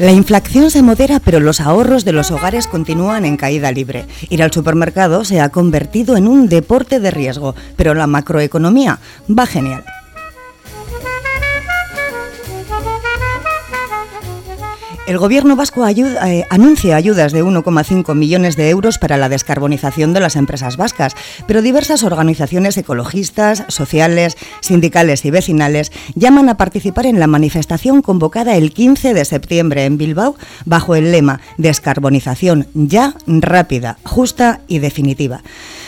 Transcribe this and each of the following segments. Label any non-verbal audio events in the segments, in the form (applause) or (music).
La inflación se modera, pero los ahorros de los hogares continúan en caída libre. Ir al supermercado se ha convertido en un deporte de riesgo, pero la macroeconomía va genial. El Gobierno vasco eh, anuncia ayudas de 1,5 millones de euros para la descarbonización de las empresas vascas, pero diversas organizaciones ecologistas, sociales, sindicales y vecinales llaman a participar en la manifestación convocada el 15 de septiembre en Bilbao bajo el lema Descarbonización ya, rápida, justa y definitiva.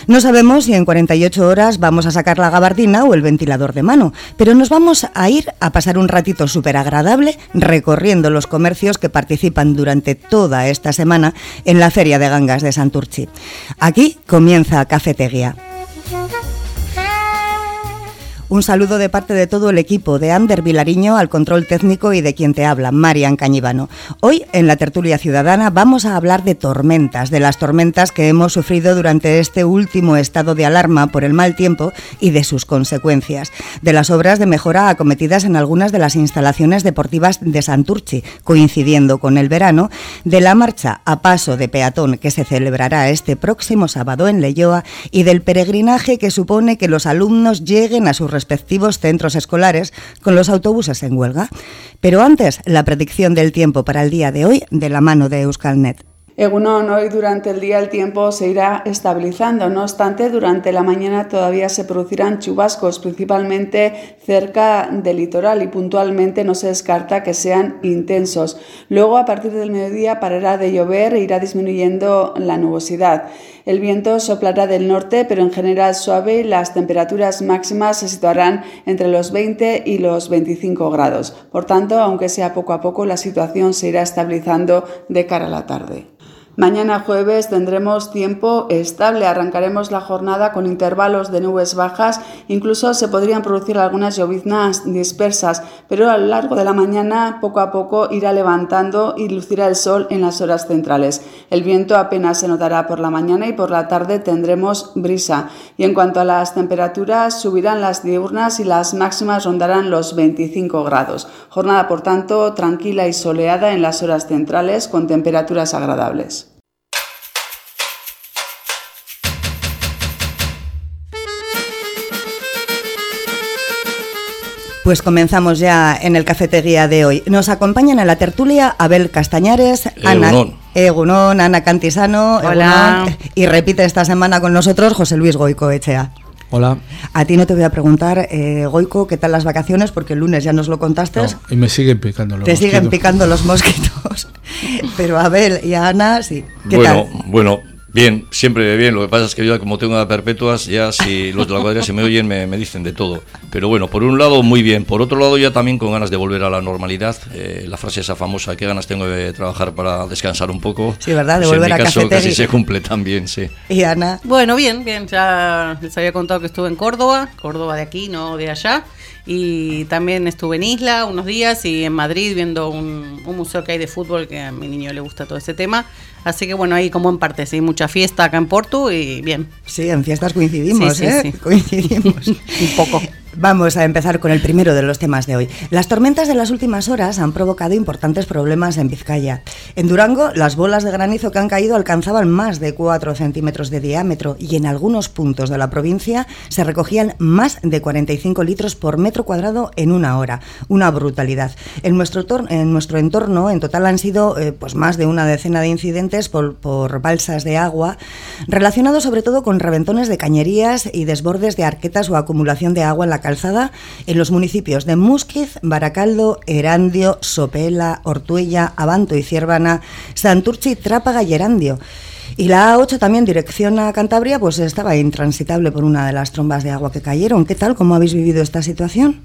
No sabemos si en 48 horas vamos a sacar la gabardina o el ventilador de mano, pero nos vamos a ir a pasar un ratito súper agradable recorriendo los comercios que participan durante toda esta semana en la Feria de Gangas de Santurchi. Aquí comienza Cafetería. Un saludo de parte de todo el equipo de Ander Vilariño al control técnico y de quien te habla, Marian Cañivano. Hoy en la tertulia ciudadana vamos a hablar de tormentas, de las tormentas que hemos sufrido durante este último estado de alarma por el mal tiempo y de sus consecuencias, de las obras de mejora acometidas en algunas de las instalaciones deportivas de Santurchi, coincidiendo con el verano, de la marcha a paso de peatón que se celebrará este próximo sábado en Leyoa y del peregrinaje que supone que los alumnos lleguen a sus respectivos centros escolares con los autobuses en huelga. Pero antes, la predicción del tiempo para el día de hoy de la mano de Euskalnet. Egunon, hoy durante el día el tiempo se irá estabilizando, no obstante durante la mañana todavía se producirán chubascos, principalmente cerca del litoral y puntualmente no se descarta que sean intensos. Luego a partir del mediodía parará de llover e irá disminuyendo la nubosidad. El viento soplará del norte, pero en general suave y las temperaturas máximas se situarán entre los 20 y los 25 grados. Por tanto, aunque sea poco a poco, la situación se irá estabilizando de cara a la tarde. Mañana jueves tendremos tiempo estable, arrancaremos la jornada con intervalos de nubes bajas, incluso se podrían producir algunas lloviznas dispersas, pero a lo largo de la mañana poco a poco irá levantando y lucirá el sol en las horas centrales. El viento apenas se notará por la mañana y por la tarde tendremos brisa. Y en cuanto a las temperaturas, subirán las diurnas y las máximas rondarán los 25 grados. Jornada, por tanto, tranquila y soleada en las horas centrales con temperaturas agradables. Pues comenzamos ya en el cafetería de hoy. Nos acompañan en la tertulia Abel Castañares, Ana Egunon, Ana Cantisano, Hola. y repite esta semana con nosotros José Luis Goico Echea. Hola. A ti no te voy a preguntar, eh, Goico, ¿qué tal las vacaciones? Porque el lunes ya nos lo contaste. y me siguen picando los Te siguen picando los mosquitos. (laughs) Pero Abel y Ana, sí. ¿Qué bueno, tal? Bueno, Bien, siempre bien. Lo que pasa es que yo, como tengo una perpetuas, ya si los de la cuadrilla se me oyen, me, dicen de todo. Pero bueno, por un lado, muy bien. Por otro lado, ya también con ganas de volver a la normalidad. Eh, la frase esa famosa, ¿qué ganas tengo de trabajar para descansar un poco? Sí, ¿verdad? De pues volver en mi a caso, casi se cumple también, sí. ¿Y Ana? Bueno, bien, bien. Ya les había contado que estuve en Córdoba, Córdoba de aquí, no de allá. Y también estuve en Isla unos días y en Madrid viendo un, un museo que hay de fútbol, que a mi niño le gusta todo ese tema. Así que bueno, ahí como en parte, sí, mucha fiesta acá en Porto y bien. Sí, en fiestas coincidimos, sí, ¿eh? Sí. (laughs) Coincidimos. (laughs) Un poco. Vamos a empezar con el primero de los temas de hoy. Las tormentas de las últimas horas han provocado importantes problemas en Vizcaya. En Durango, las bolas de granizo que han caído alcanzaban más de 4 centímetros de diámetro y en algunos puntos de la provincia se recogían más de 45 litros por metro cuadrado en una hora. Una brutalidad. En nuestro, en nuestro entorno, en total han sido eh, pues más de una decena de incidentes por, por balsas de agua, relacionados sobre todo con reventones de cañerías y desbordes de arquetas o acumulación de agua en la calzada en los municipios de Musquiz, Baracaldo, Erandio, Sopela, Ortuella, Abanto y Ciervana, Santurchi, Trápaga y Erandio. Y la A8 también, dirección a Cantabria, pues estaba intransitable por una de las trombas de agua que cayeron. ¿Qué tal? ¿Cómo habéis vivido esta situación?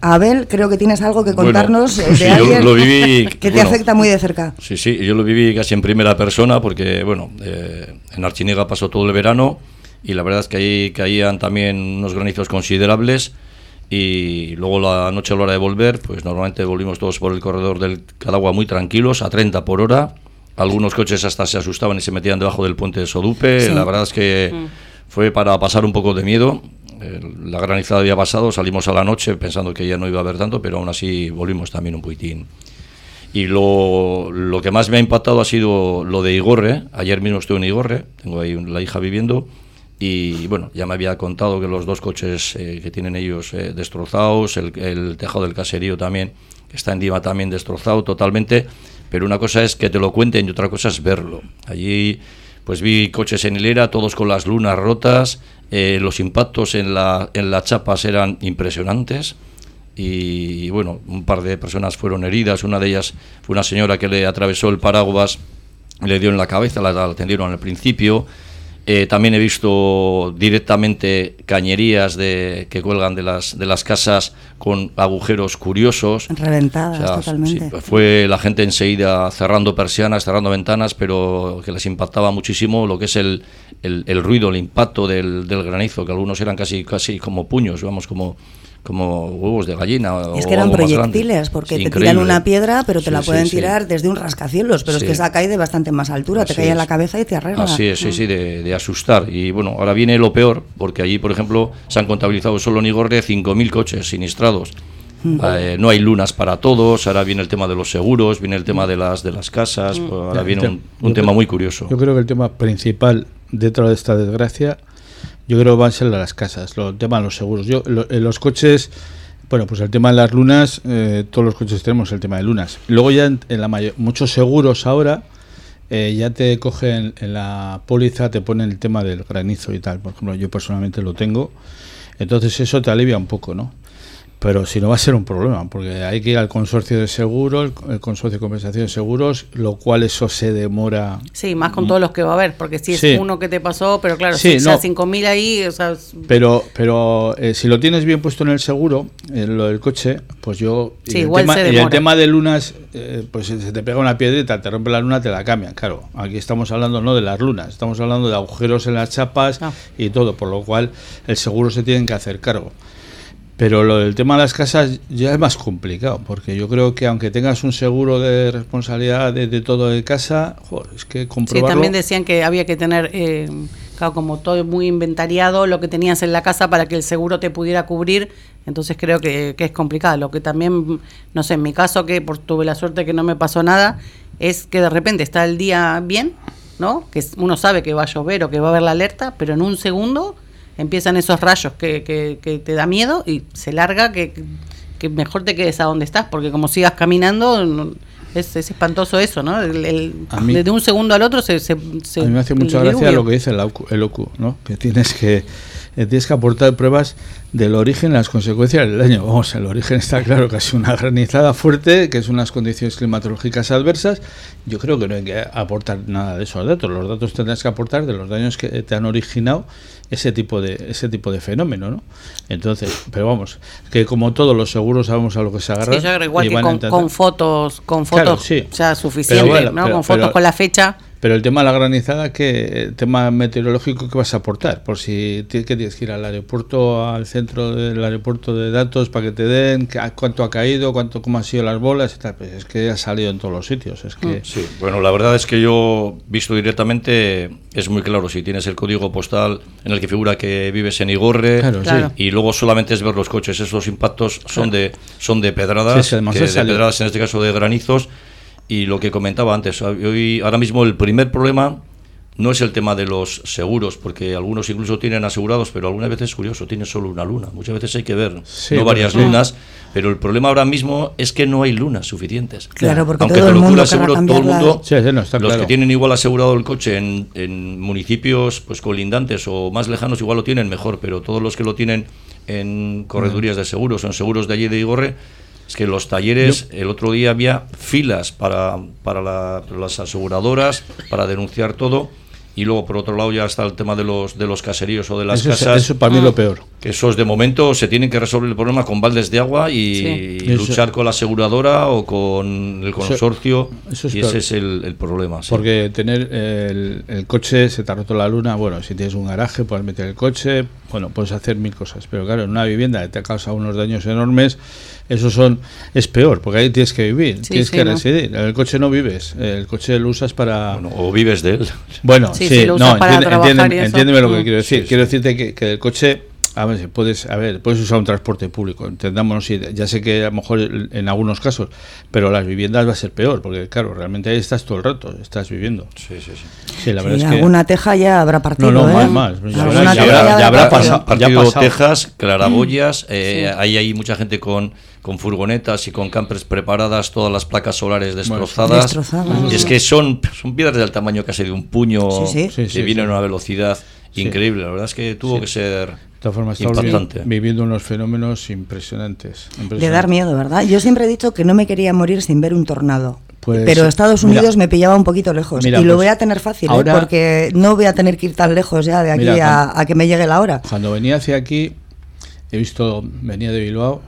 Abel, creo que tienes algo que contarnos (laughs) bueno, sí, yo lo viví, (laughs) que te bueno, afecta muy de cerca. Sí, sí, yo lo viví casi en primera persona porque, bueno, eh, en Archiniega pasó todo el verano y la verdad es que ahí caían también unos granizos considerables y luego la noche a la hora de volver, pues normalmente volvimos todos por el corredor del Cadagua muy tranquilos, a 30 por hora. Algunos coches hasta se asustaban y se metían debajo del puente de Sodupe. Sí. La verdad es que mm. fue para pasar un poco de miedo. La granizada había pasado, salimos a la noche pensando que ya no iba a haber tanto, pero aún así volvimos también un poquitín. Y lo, lo, que más me ha impactado ha sido lo de Igorre. Ayer mismo estuve en Igorre, tengo ahí la hija viviendo. Y bueno, ya me había contado que los dos coches eh, que tienen ellos eh, destrozados, el, tejado del caserío también, que está encima también destrozado totalmente. Pero una cosa es que te lo cuenten y otra cosa es verlo. Allí pues vi coches en hilera, todos con las lunas rotas, eh, los impactos en, la, en las chapas eran impresionantes y bueno, un par de personas fueron heridas, una de ellas fue una señora que le atravesó el paraguas, le dio en la cabeza, la atendieron al principio, eh, también he visto directamente cañerías de, que cuelgan de las, de las casas con agujeros curiosos. Reventadas totalmente. fue la gente enseguida cerrando persianas, cerrando ventanas, pero que les impactaba muchísimo lo que es el, el, ruido, el impacto del, del, granizo, que algunos eran casi, casi como puños, vamos, como como huevos de gallina. Es que eran proyectiles, porque te tiran una piedra, pero te la pueden tirar desde un rascacielos, pero es que esa cae de bastante más altura, te cae en la cabeza y te arregla. Así es, sí, sí, de, asustar. Y bueno, ahora viene lo peor, porque allí, por ejemplo, se han contabilizado solo en Igorre 5.000 coches sinistrados. Mm. Eh, no hay lunas para todos, ahora viene el tema de los seguros, viene el tema de las de las casas, mm. pues ahora viene un, tema muy curioso. Yo creo que el tema principal dentro de esta desgracia yo creo que van a ser las casas, el tema de los seguros. Yo, en los coches, bueno, pues el tema de las lunas, eh, todos los coches tenemos el tema de lunas. Luego ya en, la mayor, muchos seguros ahora eh, ya te cogen en la póliza, te ponen el tema del granizo y tal. Por ejemplo, yo personalmente lo tengo. Entonces eso te alivia un poco, ¿no? Pero si no va a ser un problema, porque hay que ir al consorcio de seguros, el, consorcio de compensación de seguros, lo cual eso se demora. Sí, más con todos los que va a haber, porque si es uno que te pasó, pero claro, si no. 5.000 ahí, o sea, Pero, pero eh, si lo tienes bien puesto en el seguro, en lo del coche, pues yo. Sí, igual tema, se demora. Y el tema de lunas, eh, pues se te pega una piedrita, te rompe la luna, te la cambian. Claro, aquí estamos hablando no de las lunas, estamos hablando de agujeros en las chapas ah. y todo, por lo cual el seguro se tiene que hacer cargo. Pero lo del tema de las casas ya es más complicado, porque yo creo que aunque tengas un seguro de responsabilidad de, todo de casa, es que comprobarlo... Sí, también decían que había que tener, eh, como todo muy inventariado, lo que tenías en la casa para que el seguro te pudiera cubrir, entonces creo que, es complicado. Lo que también, no sé, en mi caso, que por, tuve la suerte que no me pasó nada, es que de repente está el día bien, ¿no? Que uno sabe que va a llover o que va a haber la alerta, pero en un segundo empiezan esos rayos que, que, te da miedo y se larga que, que, mejor te quedes a donde estás, porque como sigas caminando, es, es espantoso eso, ¿no? El, desde un segundo al otro se... se, a mí me hace mucha gracia lo que dice el el OCU ¿no? Que tienes que eh, tienes que aportar pruebas del origen las consecuencias del daño. Vamos, el origen está claro que ha sido una granizada fuerte, que es unas condiciones climatológicas adversas. Yo creo que no hay que aportar nada de esos datos. Los datos tendrás que aportar de los daños que te han originado ese tipo de ese tipo de fenómeno, ¿no? Entonces, pero vamos, que como todos los seguros sabemos a lo que se agarra. Sí, igual que con, fotos, con fotos ya suficiente, ¿no? con fotos con la fecha. Pero el tema de la granizada, ¿qué el tema meteorológico que vas a aportar? Por si tienes que, tienes que ir al aeropuerto, al centro del aeropuerto de datos para que te den cuánto ha caído, cuánto cómo han sido las bolas y tal. Pues es que ha salido en todos los sitios. Es que... Sí, bueno, la verdad es que yo, visto directamente, es muy claro. Si tienes el código postal en el que figura que vives en Igorre y luego solamente es ver los coches, esos impactos son de son de pedradas, de pedradas en este caso de granizos y lo que comentaba antes, hoy, ahora mismo el primer problema no es el tema de los seguros, porque algunos incluso tienen asegurados, pero algunas veces es curioso, tiene solo una luna. Muchas veces hay que ver, no varias lunas, pero el problema ahora mismo es que no hay lunas suficientes. Claro, porque todo el mundo todo el mundo, los que tienen igual asegurado el coche en, en, municipios pues colindantes o más lejanos igual lo tienen mejor, pero todos los que lo tienen en corredurías de seguros o en seguros de allí de Igorre, es que los talleres, el otro día había filas para, para las aseguradoras, para denunciar todo y luego, por otro lado, ya está el tema de los, de los caseríos o de las casas. eso para mí es lo peor. Que esos, de momento, se tienen que resolver el problema con baldes de agua y, luchar con la aseguradora o con el consorcio. y ese es el, problema. Porque tener el, coche, se te ha roto la luna, bueno, si tienes un garaje, puedes meter el coche, bueno, puedes hacer mil cosas. Pero claro, en una vivienda te causa unos daños enormes, eso son es peor, porque ahí tienes que vivir, tienes que residir. En el coche no vives, el coche lo usas para... o vives de él. Bueno, sí, no, entiéndeme, lo que quiero decir. Quiero decirte que, el coche A ver, puedes, a ver, puedes usar un transporte público, entendámonos, ya sé que a lo mejor en algunos casos, pero las viviendas va a ser peor, porque claro, realmente ahí estás todo el rato, estás viviendo. Sí, sí, sí. sí la verdad es que... alguna teja ya habrá partido, No, no, ¿eh? más, más. Ya, habrá, ya, ya habrá pasado, partido tejas, (laughs) claraboyas, eh, sí. ahí hay mucha gente con con furgonetas y con campers preparadas, todas las placas solares destrozadas. destrozadas. Y es que son, son piedras del tamaño casi de un puño sí, sí. que vienen a una velocidad increíble. La verdad es que tuvo que ser impactante. Viviendo unos fenómenos impresionantes, impresionantes, De dar miedo, ¿verdad? Yo siempre he dicho que no me quería morir sin ver un tornado. Pues, pero Estados Unidos mira, me pillaba un poquito lejos mira, y lo pues, voy a tener fácil ¿eh? ahora, ¿eh? porque no voy a tener que ir tan lejos ya de aquí mira, a, cuando, a, que me llegue la hora. Cuando venía hacia aquí, he visto, venía de Bilbao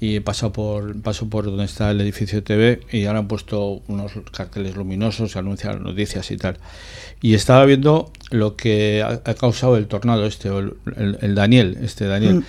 y he pasado por, paso por donde está el edificio TV y ahora han puesto unos carteles luminosos, se anuncian noticias y tal. Y estaba viendo lo que ha, ha causado el tornado este, el, el, el, Daniel, este Daniel. Mm.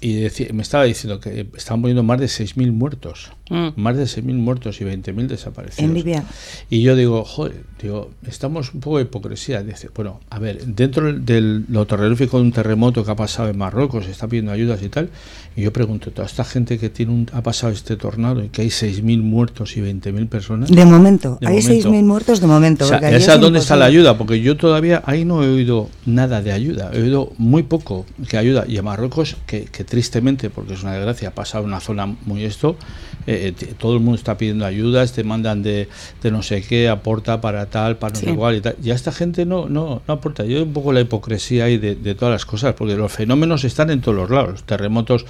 Y me estaba diciendo que estaban poniendo más de 6.000 muertos. Mm. Más de 6.000 muertos y 20.000 desaparecidos. En Libia. Y yo digo, joder, digo, estamos un poco de hipocresía. Dice, bueno, a ver, dentro del lo terrorífico de un terremoto que ha pasado en Marruecos, se está pidiendo ayudas y tal. Y yo pregunto, toda esta gente que tiene un, ha pasado este tornado y que hay 6.000 muertos y 20.000 personas. De momento, de hay 6.000 muertos de momento. O sea, ¿Esa es dónde está la ayuda? Porque yo todavía ahí no he oído nada de ayuda. He oído muy poco que ayuda. Y a Marruecos, que, que tristemente, porque es una desgracia, ha pasado una zona muy esto. Eh, todo el mundo está pidiendo ayudas, te mandan de, de no sé qué, aporta para tal, para no cuál y tal. Y a esta gente no, no, no aporta. Yo un poco la hipocresía ahí de, de, todas las cosas, porque los fenómenos están en todos los lados. Los terremotos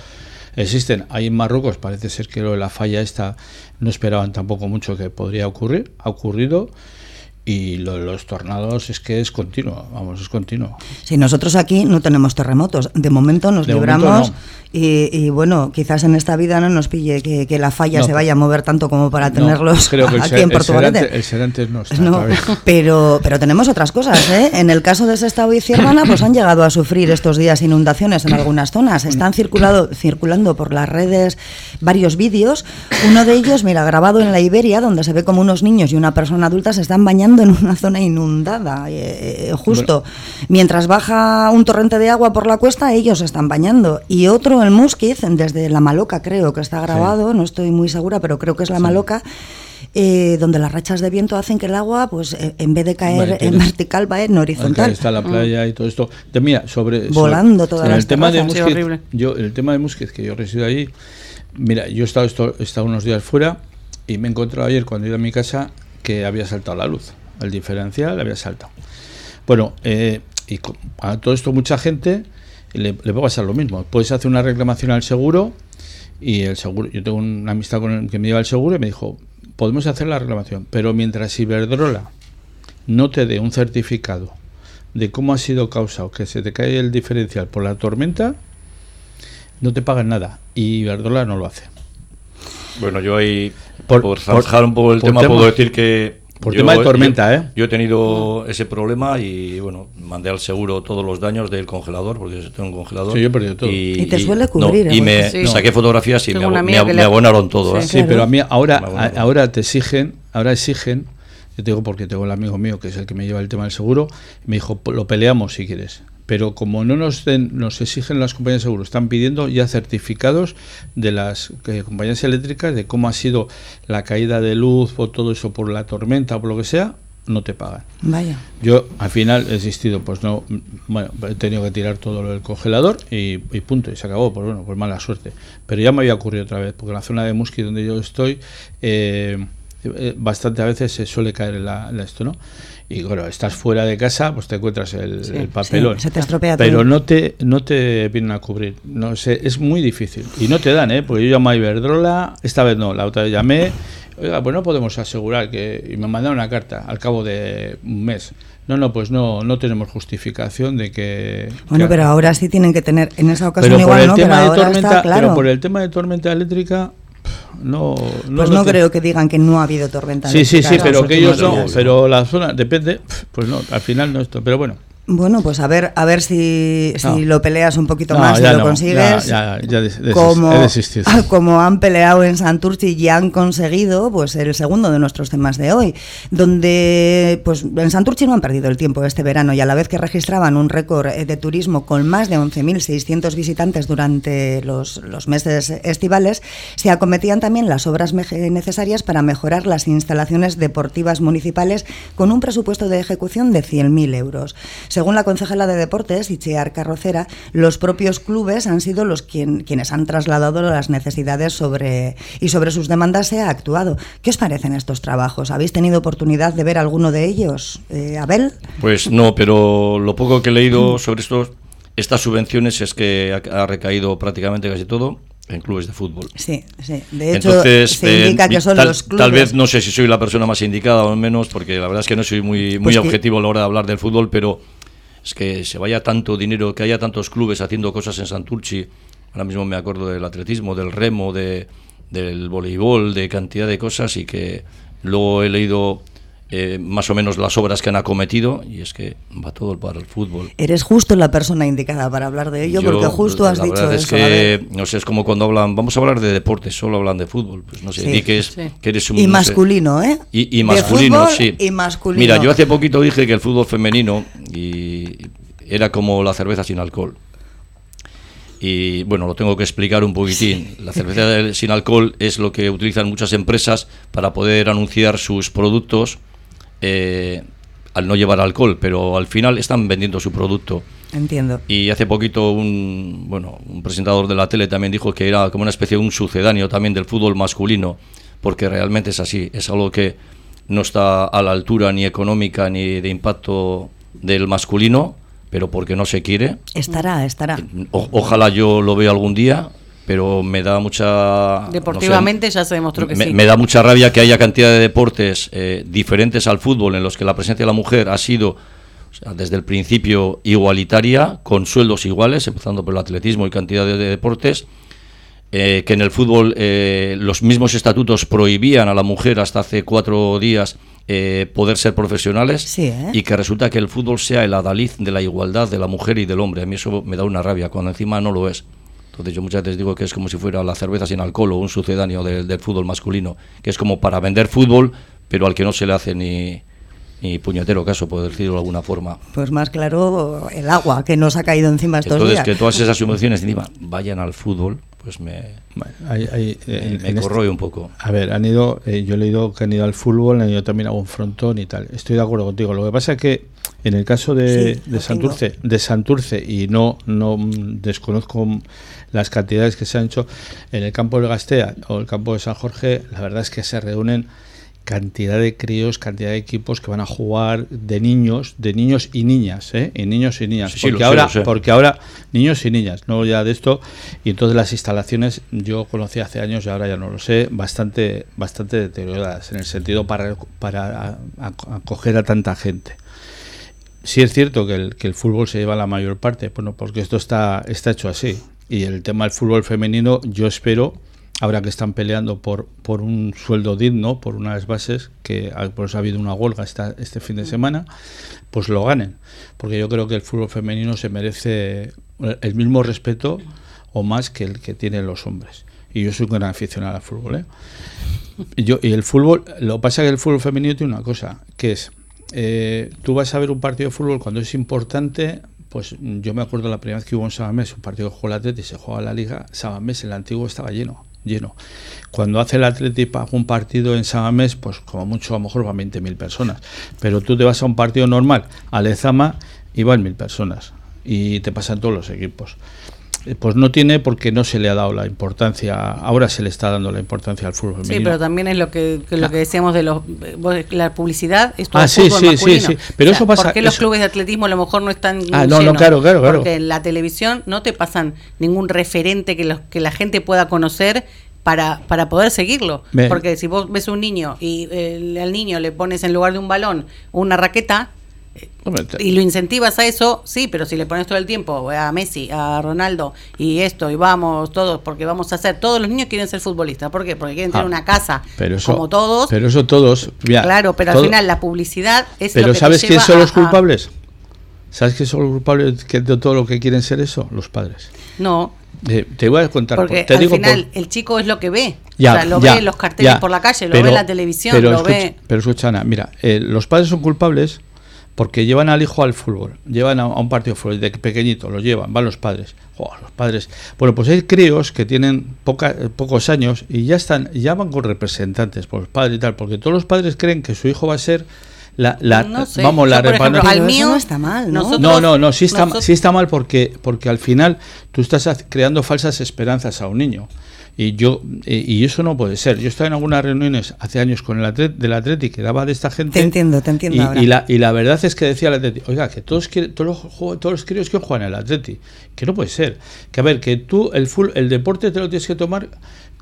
existen. Ahí en Marruecos parece ser que lo de la falla esta no esperaban tampoco mucho que podría ocurrir. Ha ocurrido y lo de los tornados es que es continuo, vamos, es continuo. Sí, nosotros aquí no tenemos terremotos, de momento nos de libramos momento no. y, y, bueno, quizás en esta vida no nos pille que, que la falla No, se vaya a mover tanto como para No, tenerlos creo que aquí en el Portugalete. Serantes, el Serantes no está No, (laughs) pero, pero tenemos otras cosas. ¿eh? En el caso de Sestao y Ciervana, pues han llegado a sufrir estos días inundaciones en algunas zonas. Están circulado, circulando por las redes varios vídeos. Uno de ellos, mira, grabado en la Iberia, donde se ve como unos niños y una persona adulta se están bañando en una zona inundada. eh, eh, justo mientras baja un torrente de agua por la cuesta, ellos están bañando. Y otro en Musquiz, desde la Maloca, creo que está grabado, no estoy muy segura, pero creo que es la Maloca eh, donde las rachas de viento hacen que el agua, pues eh, en vez de caer Vale, en vertical, va en Acá horizontal. está la playa y todo esto. Mira, sobre, Volando sobre- todas en las el tema de yo el tema de Musquiz que yo resido ahí, mira, yo he estado, esto- he estado unos días fuera y me he encontrado ayer cuando he ido a mi casa que había saltado la luz, el diferencial había saltado. Bueno, eh, y a todo esto mucha gente le, le va a pasar lo mismo. Puedes hacer una reclamación al seguro y el seguro, yo tengo una amistad con el que me lleva el seguro y me dijo, podemos hacer la reclamación, pero mientras Iberdrola no te dé un certificado de cómo ha sido causado que se te cae el diferencial por la tormenta, no te pagan nada. Y Iberdrola no lo hace. Bueno, yo ahí, Por- por, zanjar un poco el tema- puedo decir que... por yo- tema de tormenta, yo- ¿eh? Yo he tenido ese problema y, bueno, mandé al seguro todos los daños del congelador, porque yo tengo un congelador. Sí, yo he perdido todo. Y te suele cubrir, no, ¿eh? y me Sí. saqué fotografías y me, me ab- abonaron todo. ¿eh? Sí, Claro. pero a mí ahora, a- ahora te exigen, ahora exigen, yo te digo porque tengo el amigo mío que es el que me lleva el tema del seguro, me dijo, "Po- lo peleamos si quieres. Pero como no nos den, nos exigen las compañías de seguro, están pidiendo ya certificados de las eh, compañías eléctricas de cómo ha sido la caída de luz o todo eso por la tormenta o por lo que sea, no te pagan. Vaya. Yo al final he existido, pues no, bueno, he tenido que tirar todo lo del congelador y, y punto, y se acabó, pues bueno, pues mala suerte. Pero ya me había ocurrido otra vez, porque en la zona de Musqui donde yo estoy, eh, eh, bastante a veces se suele caer la, la esto, ¿no? Y bueno, estás fuera de casa, pues te encuentras el, Sí, el papelón. sí, se te estropea Pero todo. no te, no te vienen a cubrir. No sé, es muy difícil. Y no te dan, ¿eh? Porque yo llamé a Iberdrola, esta vez no, la otra vez llamé. Oiga, pues no podemos asegurar que. Y me mandaron una carta al cabo de un mes. No, no, pues no, no tenemos justificación de que. Bueno, que- pero ahora sí tienen que tener, en esa ocasión pero por igual el no, pero tema de ahora tormenta, claro. pero por el tema de tormenta eléctrica, no, pues no te- creo que digan que no ha habido tormenta. Sí, sí, sí, pero que ellos no, pero la zona, depende, pues no, al final no esto, pero bueno. Bueno, pues a ver, a ver si, si No. lo peleas un poquito No, más y ya lo no, consigues. ya- ya- ya des- desis- como, (laughs) como han peleado en Santurce y han conseguido pues el segundo de nuestros temas de hoy, donde pues en Santurce no han perdido el tiempo este verano y a la vez que registraban un récord eh, de turismo con más de 11.600 visitantes durante los, los meses estivales, se acometían también las obras necesarias para mejorar las instalaciones deportivas municipales con un presupuesto de ejecución de 100.000 euros. Según la concejala de Deportes, Itziar Carrocera, los propios clubes han sido los quien- quienes han trasladado las necesidades sobre y sobre sus demandas se ha actuado. ¿Qué os parecen estos trabajos? ¿Habéis tenido oportunidad de ver alguno de ellos? Eh, Abel. Pues no, pero lo poco que he leído sobre estos, estas subvenciones es que ha, ha recaído prácticamente casi todo en clubes de fútbol. Sí, sí. De hecho, Entonces, se eh, indica que son tal, los clubes. tal vez no sé si soy la persona más indicada o menos, porque la verdad es que no soy muy, muy Pues que- objetivo a la hora de hablar del fútbol, pero es que se vaya tanto dinero, que haya tantos clubes haciendo cosas en Santurci. Ahora mismo me acuerdo del atletismo, del remo, de, del voleibol, de cantidad de cosas y que luego he leído eh, más o menos las obras que han acometido y es que va todo para el fútbol. Eres justo la persona indicada para hablar de ello, Yo, porque justo has la dicho verdad es eso. que, no sé, es como cuando hablan, vamos a hablar de deportes, solo hablan de fútbol. Pues no sé, Sí. di que, es, Sí. que eres un. Y no sé, masculino, ¿eh? Y, y masculino, fútbol sí. y masculino. Mira, yo hace poquito dije que el fútbol femenino y era como la cerveza sin alcohol. Y bueno, lo tengo que explicar un poquitín. (laughs) La cerveza sin alcohol es lo que utilizan muchas empresas para poder anunciar sus productos eh, al no llevar alcohol, pero al final están vendiendo su producto. Entiendo. Y hace poquito un, bueno, un presentador de la tele también dijo que era como una especie de un sucedáneo también del fútbol masculino, porque realmente es así, es algo que no está a la altura ni económica ni de impacto del masculino, pero porque no se quiere. Estará, estará. O- ojalá yo lo vea algún día, pero me da mucha... no sé, Deportivamente ya se demostró que me, sí. me da mucha rabia que haya cantidad de deportes eh, diferentes al fútbol en los que la presencia de la mujer ha sido o sea, desde el principio igualitaria, con sueldos iguales, empezando por el atletismo y cantidad de, de deportes, eh, que en el fútbol eh, los mismos estatutos prohibían a la mujer hasta hace cuatro días eh, poder ser profesionales Sí, ¿eh? y que resulta que el fútbol sea el adalid de la igualdad de la mujer y del hombre. A mí eso me da una rabia, cuando encima no lo es. Entonces yo muchas veces digo que es como si fuera la cerveza sin alcohol o un sucedáneo del, del fútbol masculino, que es como para vender fútbol, pero al que no se le hace ni, ni puñetero caso, por decirlo de alguna forma. Pues más claro, el agua que nos ha caído encima estos Entonces días. que todas esas subvenciones encima vayan al fútbol, pues me, Bueno, hay- hay, me, en- me en este- un poco. A ver, han ido, eh, yo he leído que han ido al fútbol, han ido también a un frontón y tal. Estoy de acuerdo contigo. Lo que pasa es que en el caso de, Sí, de Santurce, de Santurce y no no mm, desconozco las cantidades que se han hecho en el campo del Gastea o el campo de San Jorge, la verdad es que se reúnen cantidad de críos, cantidad de equipos que van a jugar de niños, de niños y niñas, ¿eh? Y niños y niñas. Sí, porque ahora, sé. porque ahora niños y niñas, no ya de esto, y entonces las instalaciones yo conocí hace años y ahora ya no lo sé, bastante, bastante deterioradas en el sentido para, para acoger a tanta gente. Sí es cierto que el, que el fútbol se lleva la mayor parte, bueno, porque esto está, está hecho así. Y el tema del fútbol femenino, yo espero, ahora que están peleando por, por un sueldo digno, por unas bases, que eso ha habido una huelga esta, este fin de semana, pues lo ganen. Porque yo creo que el fútbol femenino se merece el mismo respeto o más que el que tienen los hombres. Y yo soy un gran aficionado al fútbol, ¿eh? Y Yo, y el fútbol, lo que pasa es que el fútbol femenino tiene una cosa, que es, eh, tú vas a ver un partido de fútbol cuando es importante, pues mm, yo me acuerdo la primera vez que hubo en Sabamés un partido que jugó y se jugaba la Liga, Sabamés, el antiguo estaba lleno, lleno. Cuando hace el Atleti para un partido en Sabamés, pues como mucho a lo mejor van 20.000 personas, pero tú te vas a un partido normal, a Lezama y van 1.000 personas y te pasan todos los equipos. Eh, Pues no tiene porque no se le ha dado la importancia, ahora se le está dando la importancia al fútbol femenino. Sí, pero también es lo que, que lo que decíamos de los la publicidad, es todo Ah, sí, fútbol sí, sí, masculino. sí. Pero eso pasa- ¿Por qué los eso- clubes de atletismo a lo mejor no están Ah, no, no, claro, claro, claro. Porque en la televisión no te pasan ningún referente que los que la gente pueda conocer para, para poder seguirlo. Porque si vos ves un niño y eh, al niño le pones en lugar de un balón una raqueta y lo incentivas a eso, sí, pero si le pones todo el tiempo a Messi, a Ronaldo y esto, y vamos todos, porque vamos a hacer, todos los niños quieren ser futbolistas. ¿Por qué? Porque quieren tener Ah, una casa pero eso, como todos. Pero eso todos. mira, claro, pero todo- al final la publicidad es lo Pero que ¿sabes quiénes son a- los culpables? ¿Sabes qué son los culpables de todo lo que quieren ser eso? Los padres. No, Eh, te voy a contar. porque te al digo final por- el chico es lo que ve. Ya, o sea, lo ya, ve en los carteles ya. por la calle, lo Pero- ve en la televisión, pero lo escucha, ve... Pero escucha, Ana, mira, eh, los padres son culpables porque llevan al hijo al fútbol, llevan a, un partido de fútbol, de pequeñito, los llevan, van los padres. Los padres. Bueno, pues hay críos que tienen poca- eh, pocos años y ya están, ya van con representantes por los padres y tal, porque todos los padres creen que su hijo va a ser la, la No sé, vamos, la yo, por ejemplo, repana- al mío no está mal, ¿no? nosotros- no, no, no, sí está, nosotros- sí está mal porque, porque al final tú estás creando falsas esperanzas a un niño. Y yo eh, y eso no puede ser. Yo estaba en algunas reuniones hace años con el atlet, del Atleti que daba de esta gente. Te entiendo, te entiendo Y, ahora. y la, y la verdad es que decía el Atleti, oiga, que todos todos los, todos los críos que juegan el Atleti, que no puede ser. Que a ver, que tú el full, el deporte te lo tienes que tomar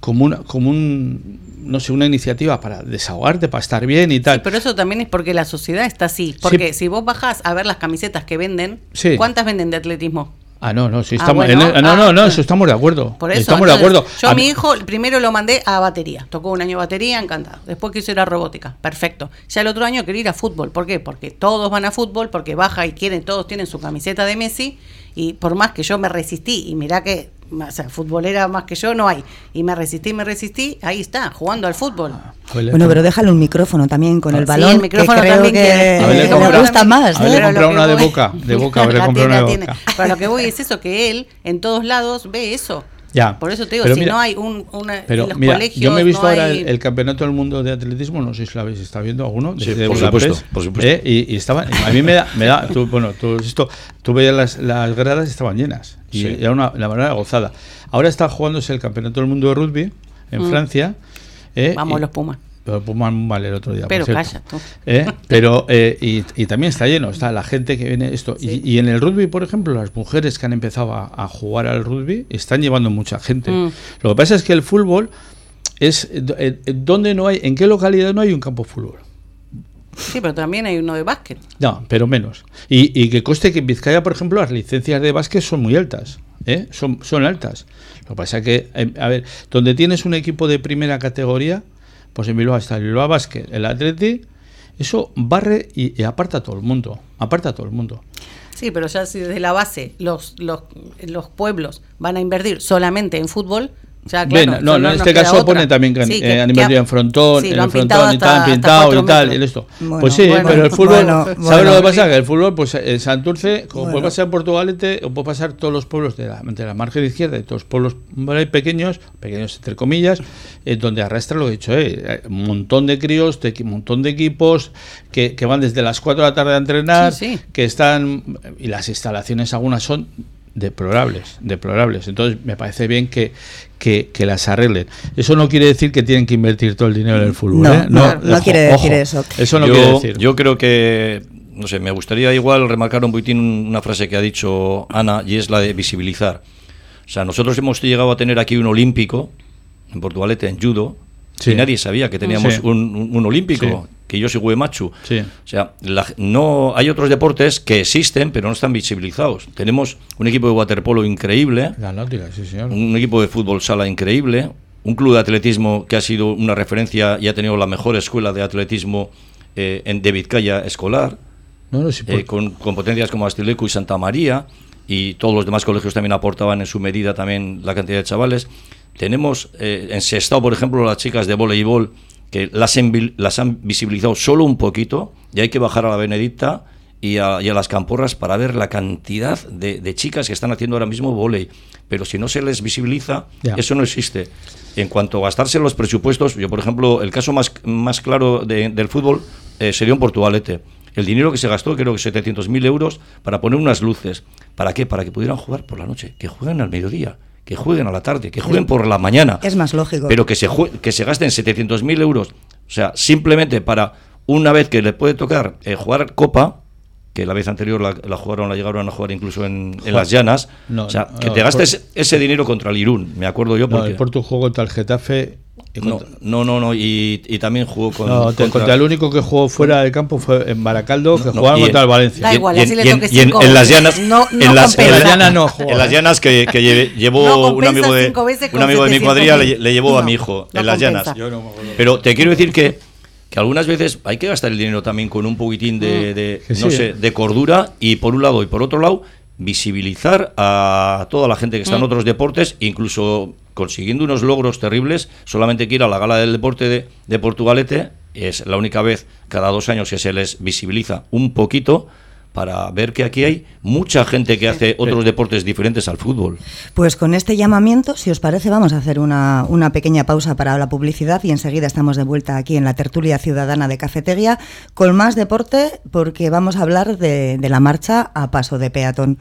como una, como un no sé, una iniciativa para desahogarte, para estar bien y tal. Sí, pero eso también es porque la sociedad está así. Porque si vos bajás a ver las camisetas que venden, Sí. ¿cuántas venden de atletismo? Ah, no, no, sí Ah, estamos, bueno, en el- no, ah, no, no, bueno. eso estamos de acuerdo. Por eso, estamos de acuerdo. Yo A mi hijo primero lo mandé a batería. Tocó un año batería, encantado. Después quiso ir a robótica. Perfecto. Ya el otro año quería ir a fútbol. ¿Por qué? Porque todos van a fútbol, porque baja y quieren, todos tienen su camiseta de Messi. Y por más que yo me resistí, y mirá que, o sea, futbolera más que yo no hay. Y me resistí, me resistí, ahí está, jugando al fútbol. Bueno, pero déjale un micrófono también con el Sí, balón, el micrófono que creo también que quiere. A ver, le le compra- gusta más. a ver, le. Pero lo compra que una de voy- boca, de boca, habré (laughs) La comprado una de tiene. boca. Pero lo que voy es eso, que él en todos lados ve eso. Ya. Por eso te digo, Pero si mira- no hay un, una, Pero en los mira, colegios yo me he visto no ahora hay- el, el campeonato del mundo de atletismo, no sé si lo habéis estado viendo alguno. Sí, por supuesto, por supuesto. ¿eh? Y, y estaban, a mí me da, me da tú, bueno, tú, esto, tú veías las, las gradas y estaban llenas. Y Sí. era una, la verdad, gozada. Ahora está jugándose el campeonato del mundo de rugby en Mm. Francia. ¿eh? Vamos Y- los Pumas. Pero Pumas mal el otro día. por Pero calla tú. ¿Eh? (laughs) Pero, eh, y, y también está lleno, está la gente que viene esto. Sí. Y, y en el rugby, por ejemplo, las mujeres que han empezado a, a jugar al rugby están llevando mucha gente. Mm. Lo que pasa es que el fútbol es eh, donde no hay, en qué localidad no hay un campo de fútbol. Sí, pero también hay uno de básquet. No, pero menos. Y, y que coste que en Vizcaya, por ejemplo, las licencias de básquet son muy altas. ¿eh? Son, son altas. Lo que pasa es que, eh, a ver, donde tienes un equipo de primera categoría, pues en Bilbao está el Bilbao Basket, el Atleti, eso barre y, y aparta a todo el mundo. Aparta a todo el mundo. Sí, pero ya si desde la base los, los, los pueblos van a invertir solamente en fútbol, ya claro. Ven, no, en este caso otra. pone también que, Sí, eh, que- invertido ha- en frontón, sí, en el frontón y tal, pintado y tal, y esto. Bueno, pues sí, bueno, pero el fútbol, bueno, ¿sabes lo que pasa? Que el fútbol, pues en Santurce, como puede pasar en Portugalete, o puede pasar todos los pueblos de la, de la margen izquierda, de todos los pueblos ¿vale? pequeños, pequeños entre comillas, eh, donde arrastra lo dicho, eh, un montón de críos, de, un montón de equipos que, que van desde las 4 de la tarde a entrenar, sí. que están, y las instalaciones algunas son deplorables, deplorables. Entonces me parece bien que, que, que las arreglen. Eso no quiere decir que tienen que invertir todo el dinero en el fútbol. No, ¿eh? no, no quiere decir eso. Eso no yo, quiere decir. yo creo que, no sé, me gustaría igual remarcar un poquitín una frase que ha dicho Ana y es la de visibilizar. O sea, nosotros hemos llegado a tener aquí un olímpico en Portugalete, en judo, Sí. y nadie sabía que teníamos Sí. un, un- olímpico, Sí. que yo soy machu. Sí. O sea, la- no hay otros deportes que existen, pero no están visibilizados. Tenemos un equipo de waterpolo increíble, La náutica, sí, señor. un equipo de fútbol sala increíble, un club de atletismo que ha sido una referencia y ha tenido la mejor escuela de atletismo eh, en, de Vizcaya escolar, No, no, eh, con, con potencias como Astileco y Santa María, y todos los demás colegios también aportaban en su medida también la cantidad de chavales. Tenemos eh, en Sestao, por ejemplo, las chicas de voleibol, que las, las han visibilizado solo un poquito, y hay que bajar a la Benedicta y a, y a las Camporras para ver la cantidad de, de chicas que están haciendo ahora mismo volei. Pero si no se les visibiliza, eso no existe. En cuanto a gastarse los presupuestos, yo, por ejemplo, el caso más, más claro de- del fútbol eh, sería un Portugalete. El dinero que se gastó, creo que 700.000 euros, para poner unas luces. ¿Para qué? Para que pudieran jugar por la noche. Que jueguen al mediodía, que jueguen a la tarde, que jueguen por la mañana. Es más lógico. Pero que se, jue- que se gasten 700.000 euros, o sea, simplemente para una vez que le puede tocar eh, jugar Copa, que la vez anterior la, la jugaron, la llegaron a jugar incluso en, las llanas, No, o sea, no, que no, te gastes ese dinero contra el Irún, me acuerdo yo, no, porque... el Porto jugó contra el Getafe. No, contra- no, no, no, y, y también jugó con... no, te- contra el único que jugó fuera del campo fue en Baracaldo, que No, jugaban y contra el Valencia. Da igual, y en- así le y en- toque y en- cinco en las llanas, No- no en las, compensa. en las llanas no jugó. en las llanas que, que (laughs) llevó No un amigo de un amigo de mi 700.000. cuadrilla le, le llevó a mi hijo no en las compensa. llanas. Yo no me acuerdo. Pero te quiero decir que que algunas veces hay que gastar el dinero también con un poquitín de, Mm. de, no sé, de cordura y por un lado y por otro lado visibilizar a toda la gente que está en Mm. otros deportes, incluso consiguiendo unos logros terribles, solamente que ir a la gala del deporte de, de Portugalete, es la única vez cada dos años que se les visibiliza un poquito para ver que aquí hay mucha gente que hace otros deportes diferentes al fútbol. Pues con este llamamiento, si os parece, vamos a hacer una, una pequeña pausa para la publicidad y enseguida estamos de vuelta aquí en la tertulia ciudadana de Cafetería con más deporte porque vamos a hablar de, de la marcha a paso de peatón.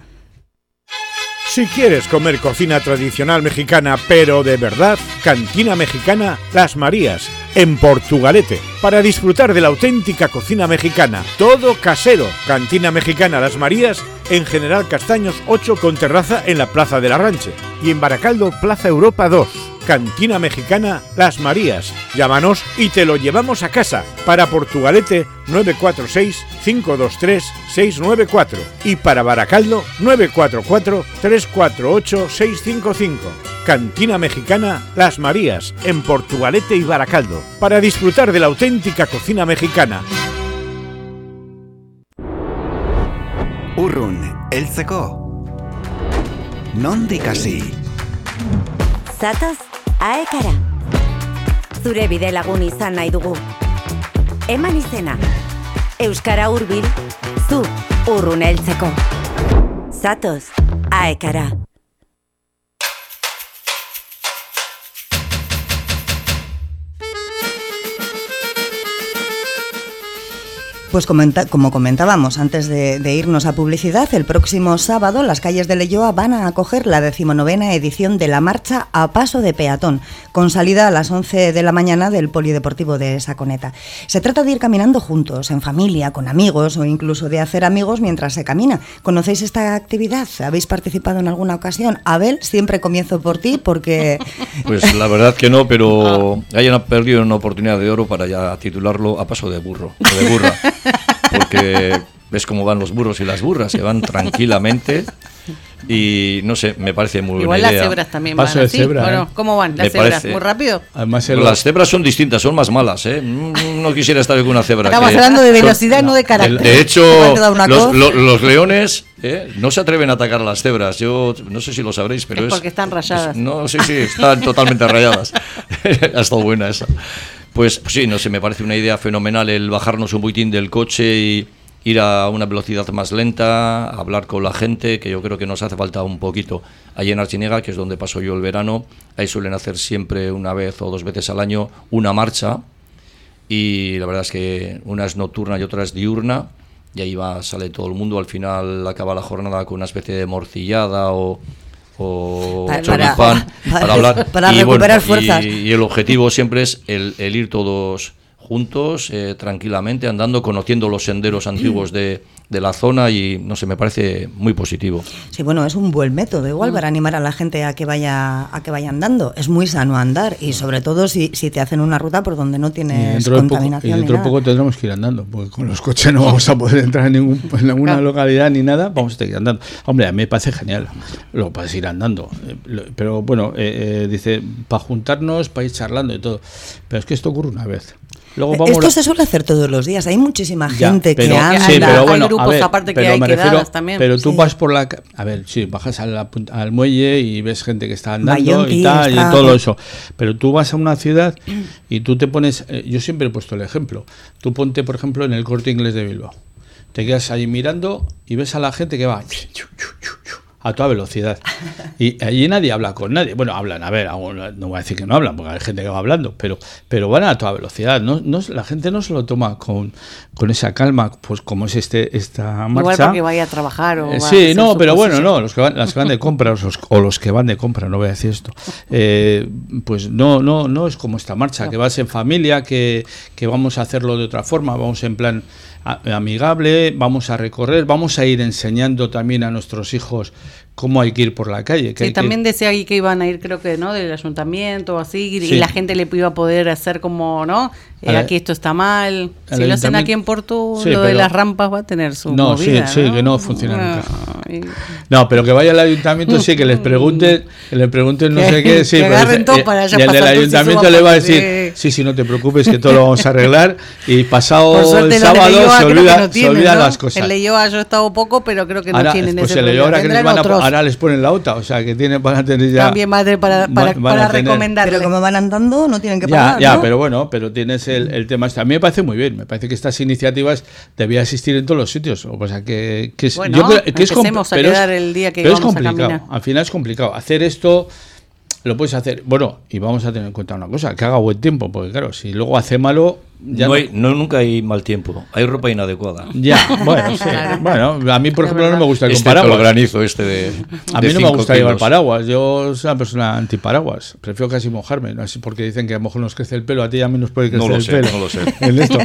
Si quieres comer cocina tradicional mexicana, pero de verdad, Cantina Mexicana Las Marías, en Portugalete, para disfrutar de la auténtica cocina mexicana, todo casero. Cantina Mexicana Las Marías, en General Castaños 8 con terraza en la Plaza de la Ranche y en Baracaldo Plaza Europa 2. Cantina Mexicana Las Marías. Llámanos y te lo llevamos a casa. Para Portugalete 946-523-694 y para Baracaldo 944-348-655. Cantina Mexicana Las Marías en Portugalete y Baracaldo. Para disfrutar de la auténtica cocina mexicana. Urrun, heltzeko. Nondik hasi? Zatoz, aekara. Zure bide lagun izan nahi dugu. Eman izena. Euskara hurbil, zu urrun heltzeko. Zatoz, aekara. Pues comenta- como comentábamos antes de, de irnos a publicidad, el próximo sábado las calles de Leyoa van a acoger la decimonovena edición de la marcha a paso de peatón, con salida a las 11 de la mañana del Polideportivo de Saconeta. Se trata de ir caminando juntos, en familia, con amigos o incluso de hacer amigos mientras se camina. ¿Conocéis esta actividad? ¿Habéis participado en alguna ocasión? Abel, siempre comienzo por ti porque... (laughs) Pues la verdad que no, pero (laughs) hayan perdido una oportunidad de oro para ya titularlo a paso de burro, o de burra. (laughs) Porque ves cómo van los burros y las burras, que van tranquilamente. Y no sé, me parece muy Igual buena las idea. cebras también Paso van de cebra, Bueno, ¿eh? ¿cómo van las Me cebras? parece- ¿Muy rápido? Además, el- Las cebras son distintas, son más malas, ¿eh? Mm, No quisiera estar con una cebra. Estamos que- hablando de son- velocidad, no de carácter. De hecho, los, coz. lo- los leones ¿eh? no se atreven a atacar a las cebras. Yo no sé si lo sabréis, pero Es es. porque están rayadas. es- no, sí, sí, están totalmente rayadas. (laughs) ha estado buena esa. Pues, pues sí, no sé, me parece una idea fenomenal el bajarnos un poquitín del coche y ir a una velocidad más lenta, hablar con la gente, que yo creo que nos hace falta un poquito. Allí en Archinega, que es donde paso yo el verano, ahí suelen hacer siempre una vez o dos veces al año una marcha y la verdad es que una es nocturna y otra es diurna y ahí va sale todo el mundo al final acaba la jornada con una especie de morcillada o o Para- choripán para- (laughs) para, hablar para y, recuperar y- fuerzas. y el objetivo siempre es el, el ir todos juntos eh, tranquilamente andando conociendo los senderos antiguos de, de la zona y no sé me parece muy positivo Sí, bueno, es un buen método igual para animar a la gente a que vaya a que vaya andando. Es muy sano andar y sobre todo si, si te hacen una ruta por donde no y tienes dentro de poco, y contaminación. dentro de nada. poco tendremos que ir andando, porque con los coches no vamos a poder entrar en, ningún, en ninguna localidad ni nada, vamos a tener que ir andando. Hombre, a mí me parece genial, lo puedes ir andando, eh, pero bueno, eh, eh, dice, para juntarnos, para ir charlando y todo, pero es que esto ocurre una vez. Luego vamos Esto a- se suele hacer todos los días. Hay muchísima Ya, gente pero- que anda. sí, Hay pero bueno, grupos a ver, aparte que pero hay me quedadas también. Pero tú Sí. vas por la... ca- A ver, sí, bajas al muelle y ves gente que está andando Bayonti y tal, y todo eso. Pero tú vas a una ciudad y tú te pones... eh, yo siempre he puesto el ejemplo. Tú ponte, por ejemplo, en el Corte Inglés de Bilbao. Te quedas ahí mirando y ves a la gente que va a toda velocidad. Y allí nadie habla con nadie. Bueno, hablan, a ver, no voy a decir que no hablan, porque hay gente que va hablando, pero, pero van a toda velocidad. No, no, la gente no se lo toma con, con esa calma, pues como es este esta marcha. Igual porque vaya a trabajar o Eh, sí, no, pero bueno, no, los que van, las que van de compra o los, o los que van de compra, no voy a decir esto, eh, pues no, no, no es como esta marcha, que vas en familia, que, que vamos a hacerlo de otra forma, vamos en plan amigable, vamos a recorrer, vamos a ir enseñando también a nuestros hijos cómo hay que ir por la calle. Que Sí, hay que- también decía ahí que iban a ir, creo que, ¿no? Del ayuntamiento o así, y, Sí. y la gente le iba a poder hacer como, ¿no? Eh, aquí esto está mal. al Si lo hacen aquí en Porto, Sí, lo de las rampas va a tener su No, sí, movida, sí, que no funciona No, nunca. y- No, pero que vaya al ayuntamiento, sí, que les pregunten, que les pregunten no Que- sé qué, sí. que pero todo y- para allá y el del ayuntamiento le va a decir, sí. sí, sí, no te preocupes, que todo lo vamos a arreglar. Y pasado suerte el sábado se, olvida- no se olvidan ¿no? las cosas. En Leioa yo he estado poco, pero creo que no ahora, tienen pues ese el ahora, que les van a, ahora les ponen la OTA, o sea, que tienen, van a tener ya... También madre para, para, recomendarle. Pero como van andando, no tienen que Ya, pagar. ya, ¿no? pero bueno, pero tienes el, el tema este. A mí me parece muy bien, me parece que estas iniciativas debían existir en todos los sitios. O sea, que, que es, Bueno, yo creo que es, a pero es- el día que pero es a complicado. caminar. Al final es complicado. Hacer esto lo puedes hacer. Bueno, y vamos a tener en cuenta una cosa, que haga buen tiempo, porque claro, si luego hace malo, ya no hay, no, nunca hay mal tiempo, hay ropa inadecuada. Ya, (laughs) bueno, sí. Bueno, a mí, por Es ejemplo, no me gusta el paraguas. granizo este de. A de mí no me gusta llevar paraguas. Yo soy una persona antiparaguas. Prefiero casi mojarme. ¿no? Así porque dicen que a lo mejor nos crece el pelo. A ti a mí nos puede crecer No lo el sé, pelo. no lo sé. (laughs) En esto.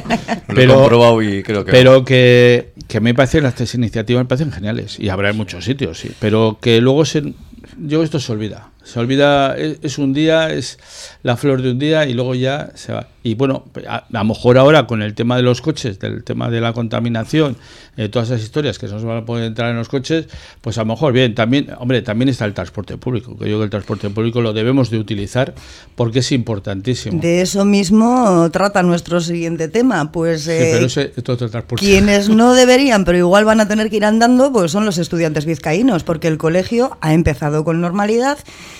Lo he comprobado y creo que. pero que, que me parece las tres iniciativas me parecen geniales. Y habrá en muchos sitios, sí. Pero que luego se. Yo esto se olvida. Se olvida, es, es un día, es la flor de un día y luego ya se va. Y bueno, a, a lo mejor ahora con el tema de los coches, del tema de la contaminación, eh, todas esas historias que no se van a poder entrar en los coches, pues a lo mejor bien, también, hombre, también está el transporte público, que yo creo que el transporte público lo debemos de utilizar porque es importantísimo. De eso mismo trata nuestro siguiente tema. Pues Sí, eh, pero ese es otro transporte. quienes (laughs) no deberían, pero igual van a tener que ir andando, pues son los estudiantes vizcaínos, porque el colegio ha empezado con normalidad.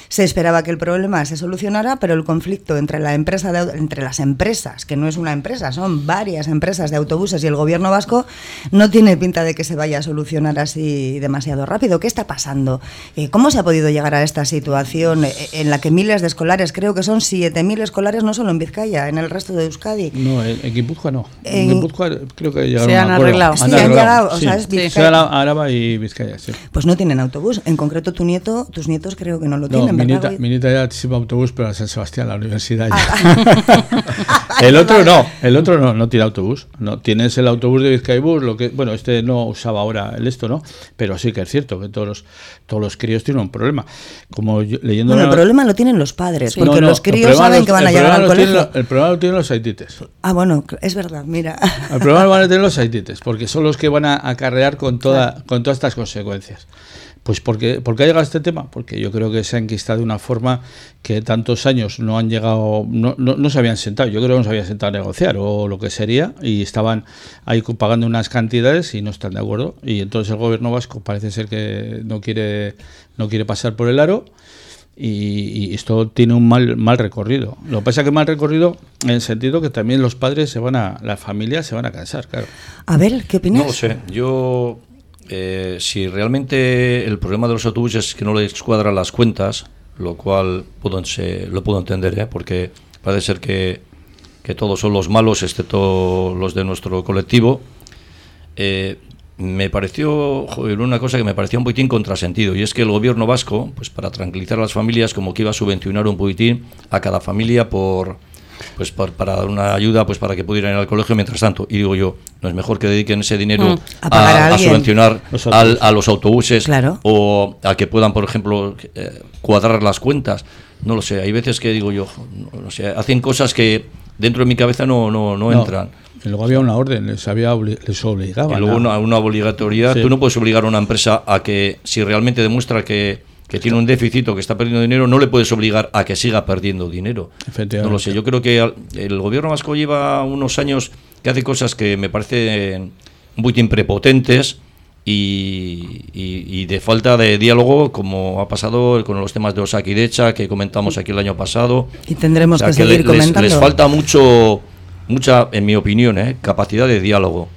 Se esperaba que el problema se solucionara, pero el conflicto entre la empresa de entre las empresas, que no es una empresa, son varias empresas de autobuses y el gobierno vasco, no tiene pinta de que se vaya a solucionar así demasiado rápido. ¿Qué está pasando? Eh, ¿Cómo se ha podido llegar a esta situación eh, en la que miles de escolares, creo que son 7.000 escolares, no solo en Vizcaya, en el resto de Euskadi, No, en, Guipúzcoa no. En, En- Guipúzcoa creo que llegaron Se han arreglado. Sí, han llegado, o sea, es Sí, Vizcaya. Araba y Vizcaya, sí. Pues no tienen autobús. En concreto, tu nieto, tus nietos creo que no lo No, tienen, mi ¿verdad, nieta, Goy? mi nieta ya se va a autobús, pero a San Sebastián, a la universidad. ya. (laughs) (laughs) El otro no, el otro no, no tiene autobús. No, tienes el autobús de Vizcaibus, lo que, bueno, este no usaba ahora el esto, ¿no? Pero sí que es cierto que todos los, todos los críos tienen un problema. Como yo- leyendo Bueno, el problema lo tienen los padres, Sí. porque No, no, los críos saben los- que van a llegar al tienen colegio. lo- el problema lo tienen los haitites. Ah, bueno, es verdad, mira. El problema lo van a tener los haitites, porque son los que van a acarrear con, toda, con todas estas consecuencias. Pues porque, ¿por qué ha llegado este tema? Porque yo creo que se ha enquistado de una forma que tantos años no han llegado, no, no, no se habían sentado, yo creo que no se habían sentado a negociar o lo que sería, y estaban ahí pagando unas cantidades y no están de acuerdo. Y entonces el gobierno vasco parece ser que no quiere, no quiere pasar por el aro y, y esto tiene un mal, mal recorrido. Lo que pasa es que mal recorrido en el sentido que también los padres se van a, las familias se van a cansar, claro. A ver, ¿qué opinas? No lo sé. Yo, eh, si realmente el problema de los autobuses es que no les cuadran las cuentas, lo cual puedo, lo puedo entender, ¿eh? porque parece ser que, todos son los malos, excepto los de nuestro colectivo. Eh, me pareció una cosa que me parecía un poquitín contrasentido, y es que el gobierno vasco, pues para tranquilizar a las familias, como que iba a subvencionar un poquitín a cada familia por pues por- para dar una ayuda pues para que pudieran ir al colegio mientras tanto y digo yo no es mejor que dediquen ese dinero Mm. A pagar a alguien. subvencionar Los al- a los autobuses Claro. o a que puedan por ejemplo eh, cuadrar las cuentas no lo sé hay veces que digo yo no, no sé hacen cosas que dentro de mi cabeza no no, no No, entran y luego había una orden, les, había obli- les obligaban. y luego a- una, una obligatoriedad. Sí. Tú no puedes obligar a una empresa a que, si realmente demuestra que, que tiene un déficit o que está perdiendo dinero, no le puedes obligar a que siga perdiendo dinero. Efectivamente. No lo sé. Yo creo que el gobierno vasco lleva unos años que hace cosas que me parecen muy prepotentes. Y, y- y de falta de diálogo, como ha pasado con los temas de Osakidecha que comentamos aquí el año pasado. Y tendremos O sea, que seguir les- comentando. Les, falta mucho, mucha, en mi opinión, ¿eh? capacidad de diálogo.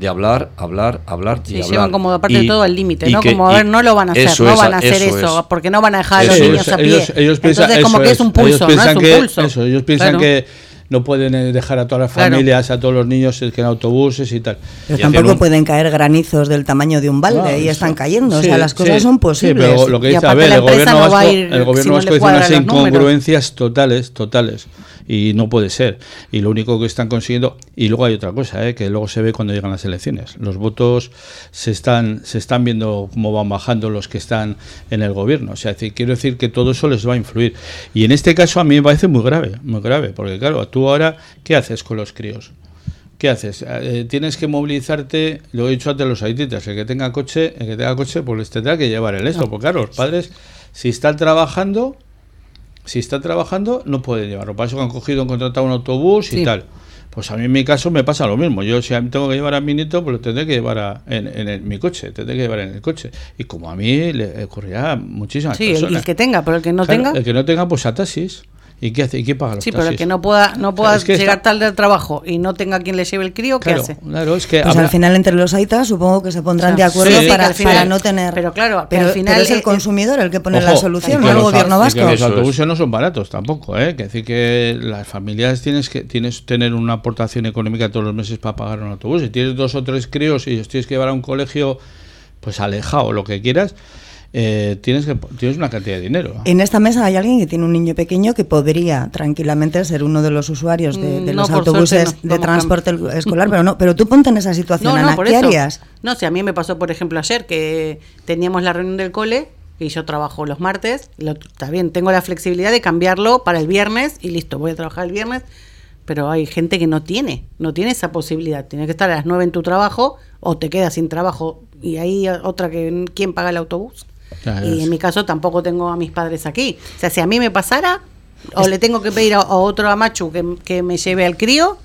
De hablar, hablar, hablar y Sí, hablar. llevan como aparte de Y- todo al límite, y ¿no? que- como, a y ver, no lo van a hacer, eso no van a hacer eso, es. porque no van a dejar a Eso los es. niños a pie. ellos, ellos piensan, Entonces, como eso que es un pulso, ellos ¿no? piensan Es un que, pulso. eso, ellos piensan Claro. que no pueden eh, dejar a todas las Claro. familias, a todos los niños que en autobuses y tal. Pero y tampoco un- pueden caer granizos del tamaño de un balde No, y eso- están cayendo. o sí, sea, las cosas sí, son Sí, posibles. pero lo que Y dice, a ver, el gobierno no va a vasco, ir el gobierno si no vasco dice unas los números. incongruencias totales, totales. Y no puede ser. Y lo único que están consiguiendo, y luego hay otra cosa, ¿eh? que luego se ve cuando llegan las elecciones. Los votos se están, se están viendo cómo van bajando los que están en el gobierno. O sea, quiero decir que todo eso les va a influir. Y en este caso a mí me parece muy grave, muy grave, porque claro, tú ahora, ¿qué haces con los críos? ¿Qué haces? Eh, tienes que movilizarte, lo he dicho antes los haititas, el que tenga coche, el que tenga coche, pues les tendrá que llevar el esto, porque claro, los padres, si están trabajando, si están trabajando, no pueden llevarlo. Para eso que han cogido, han contratado un autobús y tal. Pues a mí en mi caso me pasa lo mismo. Yo si tengo que llevar a mi nieto, pues lo tendré que llevar en, mi coche, tendré que llevar en el coche. Y como a mí le ocurrirá muchísimas sí, personas. Sí, el que tenga, pero el que no tenga. El que no tenga, pues a taxis. ¿Y qué hace? ¿Y qué paga los Sí, pero el que no pueda, no pueda llegar tarde al trabajo y no tenga quien le lleve el crío, ¿qué hace? Claro, es que pues al final entre los aitas supongo que se pondrán de acuerdo para, para, no tener. Pero claro, pero, al final es el consumidor el que pone la solución, no el gobierno vasco. los autobuses no son baratos tampoco, ¿eh? Que decir que las familias tienes que tienes tener una aportación económica todos los meses para pagar un autobús. Si tienes dos o tres críos y los tienes que llevar a un colegio pues alejado, lo que quieras eh, tienes, que, tienes una cantidad de dinero. En esta mesa hay alguien que tiene un niño pequeño que podría tranquilamente ser uno de los usuarios de, mm, los autobuses de transporte escolar, (laughs) pero no, pero tú ponte en esa situación, Ana, ¿qué harías? No, si a mí me pasó, por ejemplo, ayer que teníamos la reunión del cole y yo trabajo los martes, lo, está bien, tengo la flexibilidad de cambiarlo para el viernes y listo, voy a trabajar el viernes, pero hay gente que no tiene, no tiene esa posibilidad, tiene que estar a las 9 en tu trabajo o te quedas sin trabajo y ahí otra que quién paga el autobús y en mi caso tampoco tengo a mis padres aquí. O sea, si a mí me pasara, o le tengo que pedir a, otro amachu que, que me lleve al crío,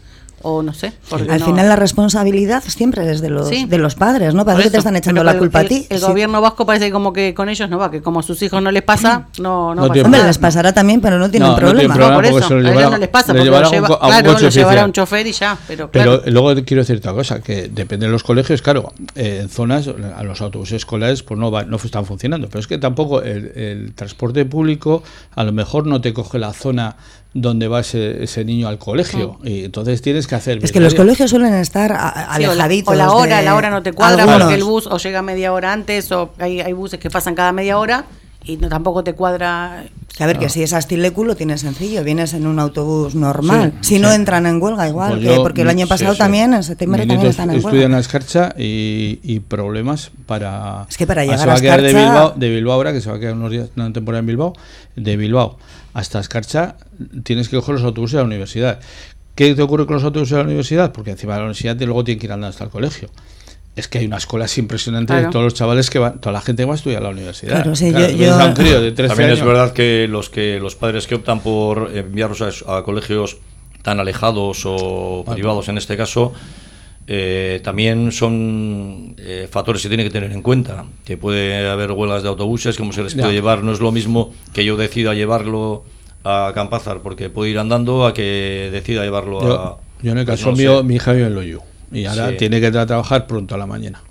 o no sé. Al final la responsabilidad siempre es de los, de los padres, ¿no? Parece que te están echando la culpa a ti. El, gobierno vasco parece como que con ellos no va, que como a sus hijos no les pasa, no, no, pasa Hombre, les pasará también, pero no tienen problema. No, por eso, a ellos no les pasa, porque lo lleva, a un, claro, lo llevará un chofer y ya. Pero, pero luego quiero decir otra cosa, que depende de los colegios, claro, eh, en zonas, a los autobuses escolares pues no, va, no están funcionando, pero es que tampoco el, el transporte público a lo mejor no te coge la zona donde va ese, ese niño al colegio. Y entonces tienes que hacer... Es que los colegios suelen estar alejaditos. o, la, hora, la hora no te cuadra porque el bus o llega media hora antes o hay, hay buses que pasan cada media hora y no, tampoco te cuadra... Que a ver, que si es Astilecu lo tienes sencillo, vienes en un autobús normal. si no entran en huelga igual, pues porque el año pasado también, en septiembre también están en huelga. Estudian la escarcha y, y, problemas para... Es que para llegar a Escarcha... de Bilbao, de Bilbao ahora, que se va a quedar unos días, una temporada en Bilbao, de Bilbao hasta Escarcha tienes que coger los autobuses de la universidad. ¿Qué te ocurre con los autobuses de la universidad? Porque encima de la universidad luego tienen que ir andando hasta el colegio. Es que hay una escuela impresionante de todos los chavales que van, toda la gente que va a estudiar a la universidad. Claro, sí, yo, También es verdad que los que los padres que optan por enviarlos a, colegios tan alejados o privados en este caso, eh, también son eh, factores que tiene que tener en cuenta. Que puede haber huelgas de autobuses, como se les puede llevar. No es lo mismo que yo decida llevarlo a Campázar porque puede ir andando a que decida llevarlo a. Yo en el pues caso mío, mi hija vive en Loyu y ahora tiene que trabajar pronto a la mañana.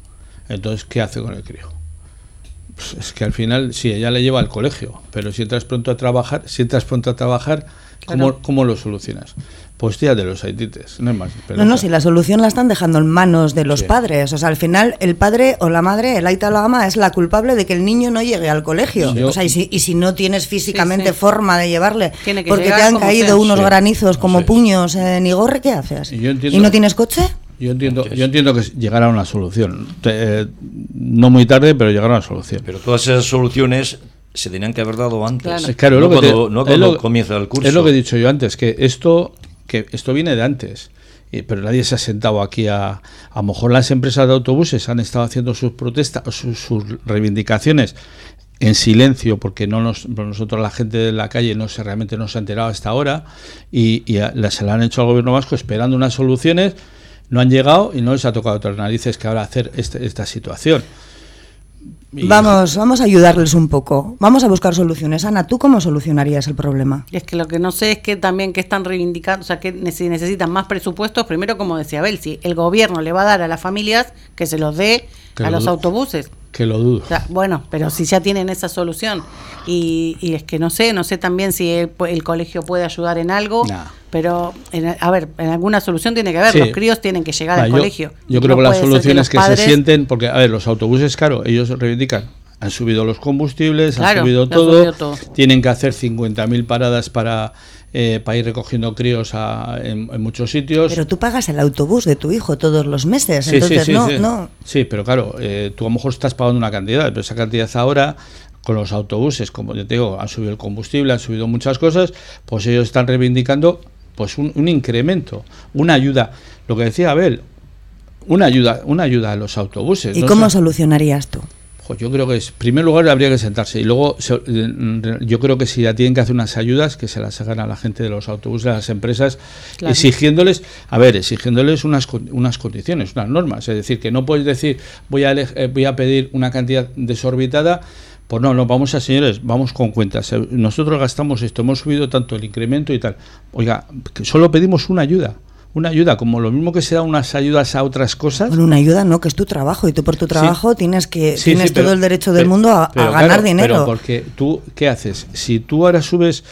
Entonces, ¿qué hace con el crío? Pues es que al final, sí, ella le lleva al colegio, pero si entras pronto a trabajar, si entras pronto a trabajar, ¿cómo, ¿cómo lo solucionas? Pues tía de los haitites, no hay más. No, no, si la solución la están dejando en manos de los padres. O sea, al final el padre o la madre, el aita o la ama, es la culpable de que el niño no llegue al colegio. o sea, y si, y si, no tienes físicamente forma de llevarle, porque te han caído unos granizos como puños en Igorre, ¿qué haces? ¿Y, no tienes coche? Yo entiendo, yo entiendo que llegará a una solución. Eh, no muy tarde, pero llegará a una solución. Pero todas esas soluciones se tenían que haber dado antes. Claro, no cuando, comienza el curso. Es lo que he dicho yo antes, que esto que esto viene de antes, pero nadie se ha sentado aquí a... A lo mejor las empresas de autobuses han estado haciendo sus protestas, sus, sus reivindicaciones en silencio porque no nos, nosotros la gente de la calle no se realmente no se ha enterado hasta ahora y, y se la han hecho al gobierno vasco esperando unas soluciones no han llegado y no les ha tocado otras narices que ahora hacer este, esta situación Vamos, vamos a ayudarles un poco. Vamos a buscar soluciones. Ana, ¿tú cómo solucionarías el problema? Es que lo que no sé es que también que están reivindicando, o sea, que si necesitan más presupuestos, primero, como decía Abel, si el gobierno le va a dar a las familias, que se los dé a los autobuses. Que lo dudo. bueno, pero si ya tienen esa solución. Y, es que no sé, no sé también si el, colegio puede ayudar en algo. Pero, a ver, en alguna solución tiene que haber. Los críos tienen que llegar al colegio. Yo creo que la solución es que, se sienten, porque, a ver, los autobuses, claro, ellos reivindican. Han subido los combustibles, han subido todo, tienen que hacer 50.000 paradas para eh, para ir recogiendo críos en, muchos sitios. Pero tú pagas el autobús de tu hijo todos los meses, entonces no, no. Sí, pero claro, eh, tú a lo mejor estás pagando una cantidad, pero esa cantidad ahora con los autobuses, como yo te digo, han subido el combustible, han subido muchas cosas, pues ellos están reivindicando pues un, incremento, una ayuda. Lo que decía Abel, una ayuda, una ayuda a los autobuses. ¿Y cómo solucionarías tú? Pues yo creo que en primer lugar habría que sentarse y luego eh, yo creo que si ya tienen que hacer unas ayudas que se las hagan a la gente de los autobuses, a las empresas, exigiéndoles, a ver, exigiéndoles unas, unas condiciones, unas normas. Es decir, que no puedes decir voy a, eh, voy a pedir una cantidad desorbitada pues no, no, vamos a señores, vamos con cuentas. Eh, nosotros gastamos esto, hemos subido tanto el incremento y tal. Oiga, que solo pedimos una ayuda. Una ayuda, como lo mismo que se da unas ayudas a otras cosas. Bueno, una ayuda no, que es tu trabajo y tú por tu trabajo tienes que tienes todo el derecho del mundo a, ganar dinero. Pero porque tú, ¿qué haces? Si tú ahora subes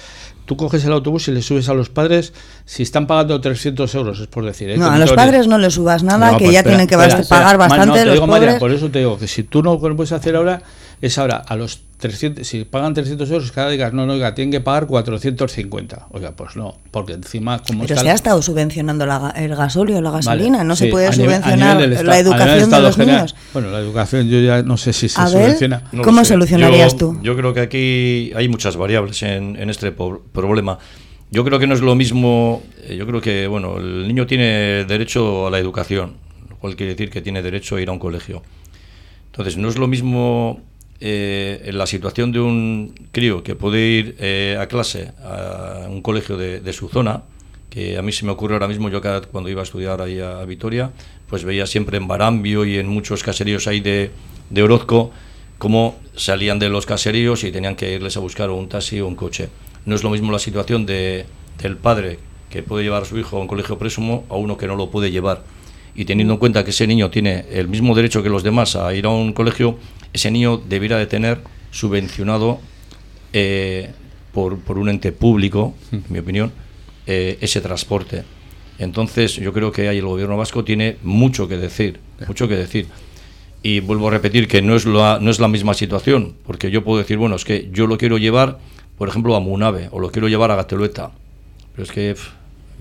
tú coges el autobús y le subes a los padres, si están pagando 300 euros, es por decir. ¿eh? No, a los padres no le subas nada, que pues ya tienen que pagar bastante. los por eso te digo que si tú no lo puedes hacer ahora, es ahora a los 300, si pagan 300 euros, cada digas, no, no, oiga, tienen que pagar 450. Oiga, pues no, porque encima como Pero se ha estado subvencionando el gasóleo, la gasolina, no se puede subvencionar la educación de los niños. Bueno, la educación yo ya no sé si se subvenciona. ¿Cómo solucionarías tú? Yo creo que aquí hay muchas variables en, en este problema. Yo creo que no es lo mismo, eh, yo creo que, bueno, el niño tiene derecho a la educación, lo cual quiere decir que tiene derecho a ir a un colegio. Entonces, no es lo mismo eh, en la situación de un crío que puede ir eh, a clase a un colegio de, su zona, que a mí se me ocurre ahora mismo, yo cuando iba a estudiar ahí a, Vitoria, pues veía siempre en Barambio y en muchos caseríos ahí de, de Orozco cómo salían de los caseríos y tenían que irles a buscar un taxi o un coche. No es lo mismo la situación de, del padre que puede llevar a su hijo a un colegio présumo a uno que no lo puede llevar. Y teniendo en cuenta que ese niño tiene el mismo derecho que los demás a ir a un colegio, ese niño debiera de tener subvencionado eh, por, por, un ente público, en mi opinión, eh, ese transporte. Entonces yo creo que ahí el gobierno vasco tiene mucho que decir, mucho que decir. Y vuelvo a repetir que no es, la, no es la misma situación, porque yo puedo decir, bueno, es que yo lo quiero llevar, por ejemplo, a Munave, o lo quiero llevar a Gatelueta, pero es que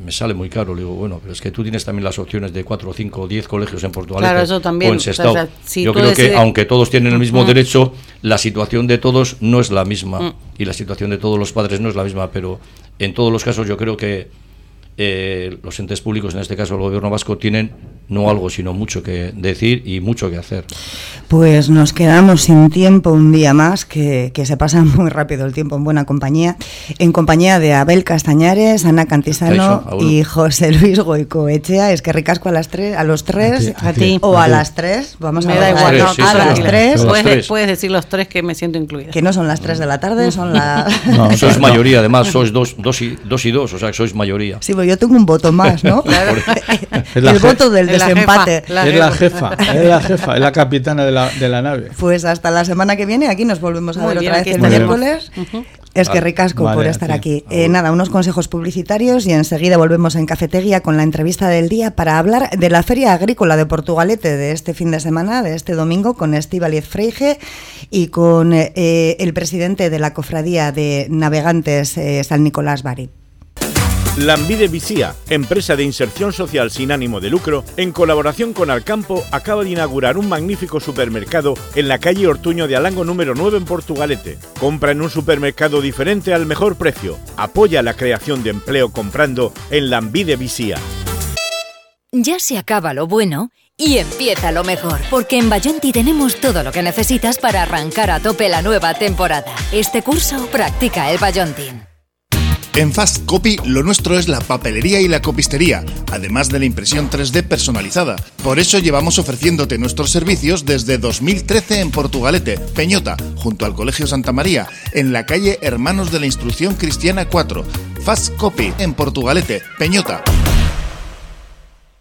me sale muy caro. Le digo, bueno, pero es que tú tienes también las opciones de 4, 5, 10 colegios en Portugal claro, eso también. Yo creo que, aunque todos tienen el mismo derecho, la situación de todos no es la misma. Mm. Y la situación de todos los padres no es la misma, pero en todos los casos yo creo que eh, los entes públicos, en este caso el gobierno vasco, tienen no algo, sino mucho que decir y mucho que hacer. Pues nos quedamos sin tiempo un día más, que, se pasa (laughs) muy rápido el tiempo en buena compañía, en compañía de Abel Castañares, Ana Cantisano y José Luis Goicoechea. Es que ricasco a las tres, a los tres, a ti, o a, las tres, vamos a ver. igual, a las tres. Puedes, decir los tres que me siento incluida. Que no son las tres de la tarde, son las... (laughs) No, (laughs) sois mayoría, además, sois dos, dos, y, dos y dos, o sea que sois mayoría. Sí, yo tengo un voto más, ¿no? (laughs) (laughs) el voto del desempate. es la jefa, es la jefa, es la capitana de la, de la, nave. Pues hasta la semana que viene, aquí nos volvemos a ver otra vez el miércoles. Es que ricasco por estar aquí. Eh, nada, unos consejos publicitarios y enseguida volvemos en Cafetería con la entrevista del día para hablar de la Feria Agrícola de Portugalete de este fin de semana, de este domingo, con Estíbaliz Freige y con eh, el presidente de la Cofradía de Navegantes, eh, San Nicolás Bari. Lambide Visía, empresa de inserción social sin ánimo de lucro, en colaboración con Alcampo, acaba de inaugurar un magnífico supermercado en la calle Ortuño de Alango número 9 en Portugalete. Compra en un supermercado diferente al mejor precio. Apoya la creación de empleo comprando en Lambide Visía. Ya se acaba lo bueno y empieza lo mejor, porque en Bayonti tenemos todo lo que necesitas para arrancar a tope la nueva temporada. Este curso practica el Bayontin. En Fast Copy lo nuestro es la papelería y la copistería, además de la impresión 3D personalizada. Por eso llevamos ofreciéndote nuestros servicios desde 2013 en Portugalete, Peñota, junto al Colegio Santa María, en la calle Hermanos de la Instrucción Cristiana 4. Fast Copy en Portugalete, Peñota.